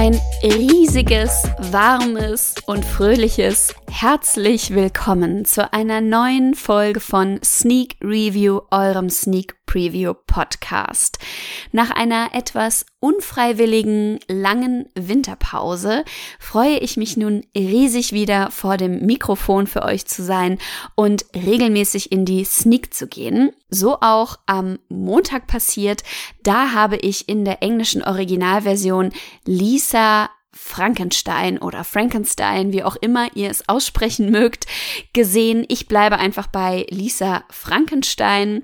ein riesiges, warmes und fröhliches Herzlich willkommen zu einer neuen Folge von Sneak Review, eurem Sneak Preview Podcast. Nach einer etwas unfreiwilligen langen Winterpause freue ich mich nun riesig wieder vor dem Mikrofon für euch zu sein und regelmäßig in die Sneak zu gehen. So auch am Montag passiert. Da habe ich in der englischen Originalversion Lisa Frankenstein oder Frankenstein, wie auch immer ihr es aussprechen mögt, gesehen. Ich bleibe einfach bei Lisa Frankenstein.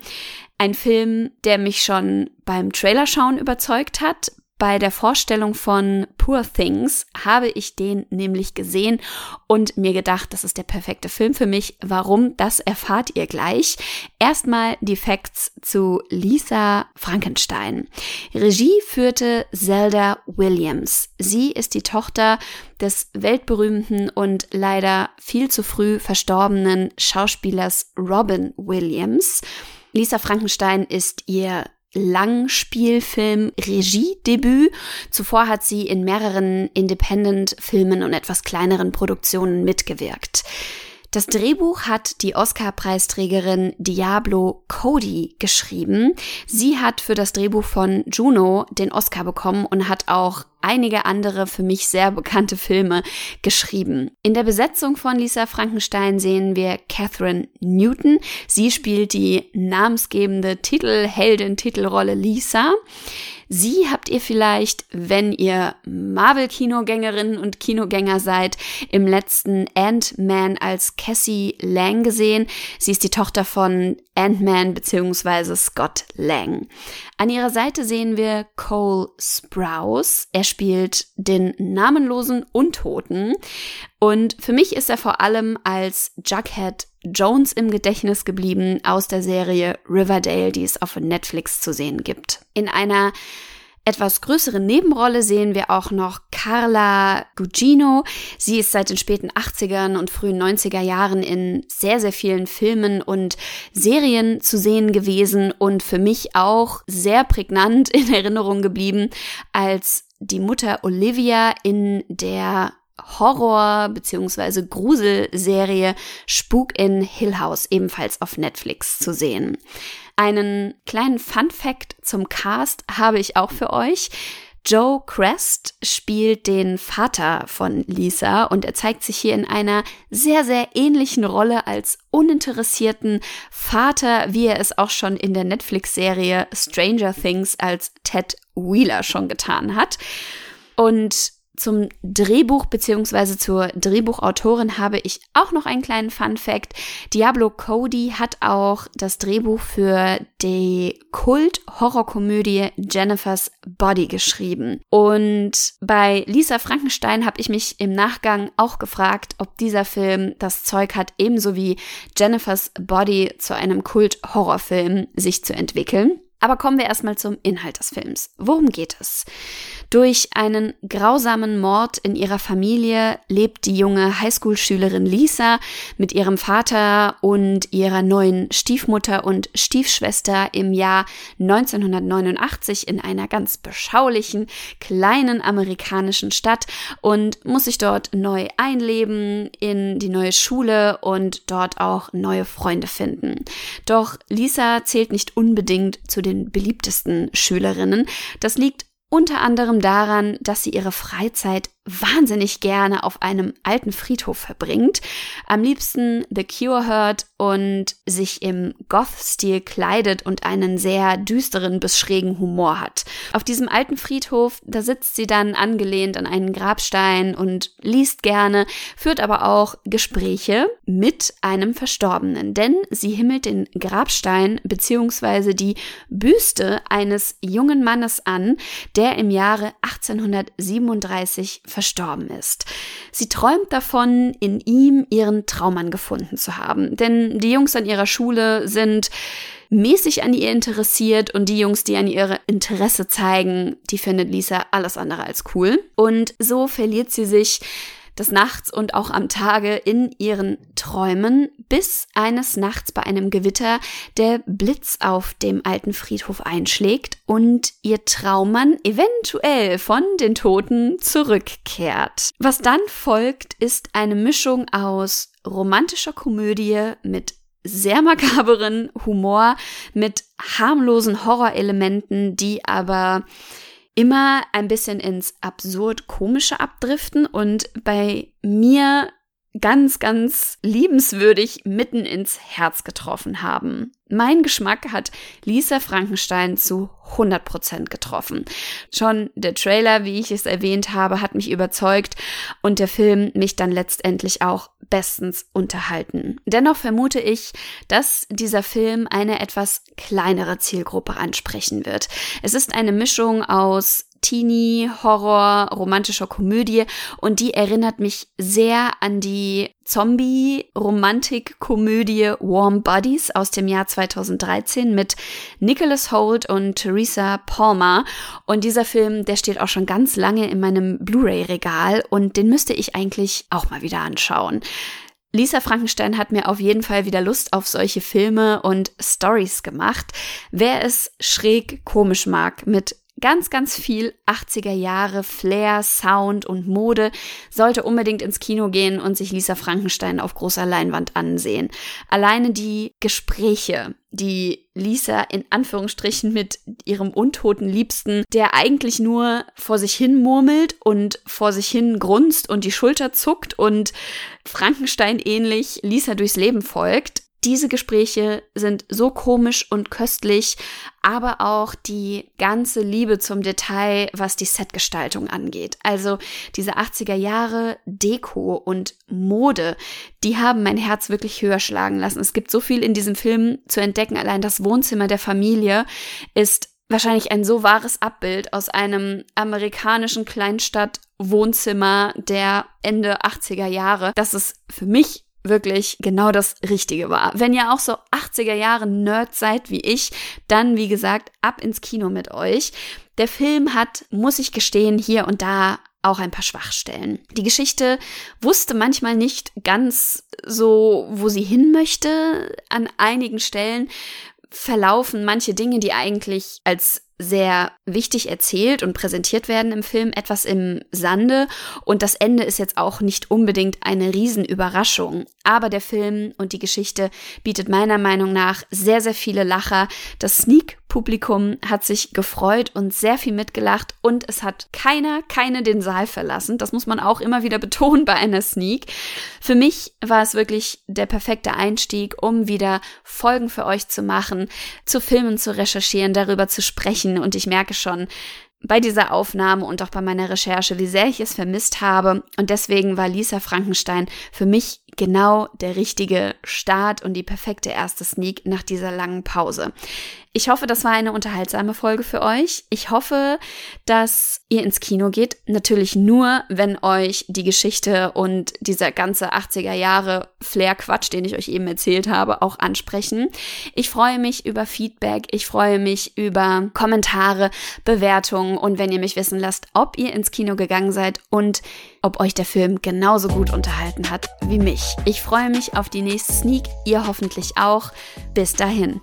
Ein Film, der mich schon beim Trailerschauen überzeugt hat, bei der Vorstellung von Poor Things habe ich den nämlich gesehen und mir gedacht, das ist der perfekte Film für mich. Warum? Das erfahrt ihr gleich. Erstmal die Facts zu Lisa Frankenstein. Regie führte Zelda Williams. Sie ist die Tochter des weltberühmten und leider viel zu früh verstorbenen Schauspielers Robin Williams. Lisa Frankenstein ist ihr Langspielfilm Regiedebüt. Zuvor hat sie in mehreren Independent-Filmen und etwas kleineren Produktionen mitgewirkt. Das Drehbuch hat die Oscar-Preisträgerin Diablo Cody geschrieben. Sie hat für das Drehbuch von Juno den Oscar bekommen und hat auch einige andere für mich sehr bekannte Filme geschrieben. In der Besetzung von Lisa Frankenstein sehen wir Catherine Newton. Sie spielt die namensgebende Titelheldin, Titelrolle Lisa. Sie habt ihr vielleicht, wenn ihr Marvel-Kinogängerinnen und Kinogänger seid, im letzten Ant-Man als Cassie Lang gesehen. Sie ist die Tochter von Ant-Man bzw. Scott Lang. An ihrer Seite sehen wir Cole Sprouse. Er spielt den namenlosen Untoten. Und für mich ist er vor allem als Jughead Jones im Gedächtnis geblieben aus der Serie Riverdale, die es auf Netflix zu sehen gibt. In einer etwas größere Nebenrolle sehen wir auch noch Carla Gugino. Sie ist seit den späten 80ern und frühen 90er Jahren in sehr, sehr vielen Filmen und Serien zu sehen gewesen und für mich auch sehr prägnant in Erinnerung geblieben als die Mutter Olivia in der Horror- bzw. Gruselserie Spuk in Hill House ebenfalls auf Netflix zu sehen. Einen kleinen Fun Fact zum Cast habe ich auch für euch. Joe Crest spielt den Vater von Lisa und er zeigt sich hier in einer sehr, sehr ähnlichen Rolle als uninteressierten Vater, wie er es auch schon in der Netflix-Serie Stranger Things als Ted Wheeler schon getan hat. Und zum Drehbuch beziehungsweise zur Drehbuchautorin habe ich auch noch einen kleinen Fun Fact. Diablo Cody hat auch das Drehbuch für die Kult-Horrorkomödie Jennifer's Body geschrieben. Und bei Lisa Frankenstein habe ich mich im Nachgang auch gefragt, ob dieser Film das Zeug hat, ebenso wie Jennifer's Body zu einem Kult-Horrorfilm sich zu entwickeln. Aber kommen wir erstmal zum Inhalt des Films. Worum geht es? Durch einen grausamen Mord in ihrer Familie lebt die junge Highschool-Schülerin Lisa mit ihrem Vater und ihrer neuen Stiefmutter und Stiefschwester im Jahr 1989 in einer ganz beschaulichen kleinen amerikanischen Stadt und muss sich dort neu einleben in die neue Schule und dort auch neue Freunde finden. Doch Lisa zählt nicht unbedingt zu den beliebtesten Schülerinnen. Das liegt unter anderem daran, dass sie ihre Freizeit wahnsinnig gerne auf einem alten Friedhof verbringt, am liebsten The Cure hört und sich im Goth-Stil kleidet und einen sehr düsteren bis schrägen Humor hat. Auf diesem alten Friedhof, da sitzt sie dann angelehnt an einen Grabstein und liest gerne, führt aber auch Gespräche mit einem Verstorbenen, denn sie himmelt den Grabstein bzw. die Büste eines jungen Mannes an, der im Jahre 1837 verstorben ist. Sie träumt davon, in ihm ihren Traummann gefunden zu haben. Denn die Jungs an ihrer Schule sind mäßig an ihr interessiert und die Jungs, die an ihr Interesse zeigen, die findet Lisa alles andere als cool. Und so verliert sie sich des Nachts und auch am Tage in ihren Träumen, bis eines Nachts bei einem Gewitter der Blitz auf dem alten Friedhof einschlägt und ihr Traummann eventuell von den Toten zurückkehrt. Was dann folgt, ist eine Mischung aus romantischer Komödie mit sehr makaberen Humor, mit harmlosen Horrorelementen, die aber immer ein bisschen ins absurd komische abdriften und bei mir ganz, ganz liebenswürdig mitten ins Herz getroffen haben. Mein Geschmack hat Lisa Frankenstein zu 100% getroffen. Schon der Trailer, wie ich es erwähnt habe, hat mich überzeugt und der Film mich dann letztendlich auch bestens unterhalten. Dennoch vermute ich, dass dieser Film eine etwas kleinere Zielgruppe ansprechen wird. Es ist eine Mischung aus Teenie, Horror, romantischer Komödie und die erinnert mich sehr an die Zombie-Romantik-Komödie Warm Bodies aus dem Jahr 2013 mit Nicholas Holt und Theresa Palmer. Und dieser Film, der steht auch schon ganz lange in meinem Blu-ray-Regal und den müsste ich eigentlich auch mal wieder anschauen. Lisa Frankenstein hat mir auf jeden Fall wieder Lust auf solche Filme und Stories gemacht. Wer es schräg komisch mag mit ganz, ganz viel 80er Jahre Flair, Sound und Mode, sollte unbedingt ins Kino gehen und sich Lisa Frankenstein auf großer Leinwand ansehen. Alleine die Gespräche, die Lisa in Anführungsstrichen mit ihrem untoten Liebsten, der eigentlich nur vor sich hin murmelt und vor sich hin grunzt und die Schulter zuckt und Frankenstein ähnlich Lisa durchs Leben folgt, diese Gespräche sind so komisch und köstlich, aber auch die ganze Liebe zum Detail, was die Setgestaltung angeht. Also diese 80er Jahre Deko und Mode, die haben mein Herz wirklich höher schlagen lassen. Es gibt so viel in diesem Film zu entdecken. Allein das Wohnzimmer der Familie ist wahrscheinlich ein so wahres Abbild aus einem amerikanischen Kleinstadt Wohnzimmer der Ende 80er Jahre, dass es für mich wirklich genau das Richtige war. Wenn ihr auch so 80er Jahre Nerd seid wie ich, dann wie gesagt ab ins Kino mit euch. Der Film hat, muss ich gestehen, hier und da auch ein paar Schwachstellen. Die Geschichte wusste manchmal nicht ganz so, wo sie hin möchte. An einigen Stellen verlaufen manche Dinge, die eigentlich als sehr wichtig erzählt und präsentiert werden im Film, etwas im Sande. Und das Ende ist jetzt auch nicht unbedingt eine Riesenüberraschung. Aber der Film und die Geschichte bietet meiner Meinung nach sehr, sehr viele Lacher. Das Sneak Publikum hat sich gefreut und sehr viel mitgelacht und es hat keiner, keine den Saal verlassen. Das muss man auch immer wieder betonen bei einer Sneak. Für mich war es wirklich der perfekte Einstieg, um wieder Folgen für euch zu machen, zu filmen, zu recherchieren, darüber zu sprechen und ich merke schon, bei dieser Aufnahme und auch bei meiner Recherche, wie sehr ich es vermisst habe. Und deswegen war Lisa Frankenstein für mich genau der richtige Start und die perfekte erste Sneak nach dieser langen Pause. Ich hoffe, das war eine unterhaltsame Folge für euch. Ich hoffe, dass ihr ins Kino geht. Natürlich nur, wenn euch die Geschichte und dieser ganze 80er Jahre Flair-Quatsch, den ich euch eben erzählt habe, auch ansprechen. Ich freue mich über Feedback. Ich freue mich über Kommentare, Bewertungen und wenn ihr mich wissen lasst, ob ihr ins Kino gegangen seid und ob euch der Film genauso gut unterhalten hat wie mich. Ich freue mich auf die nächste Sneak. Ihr hoffentlich auch. Bis dahin.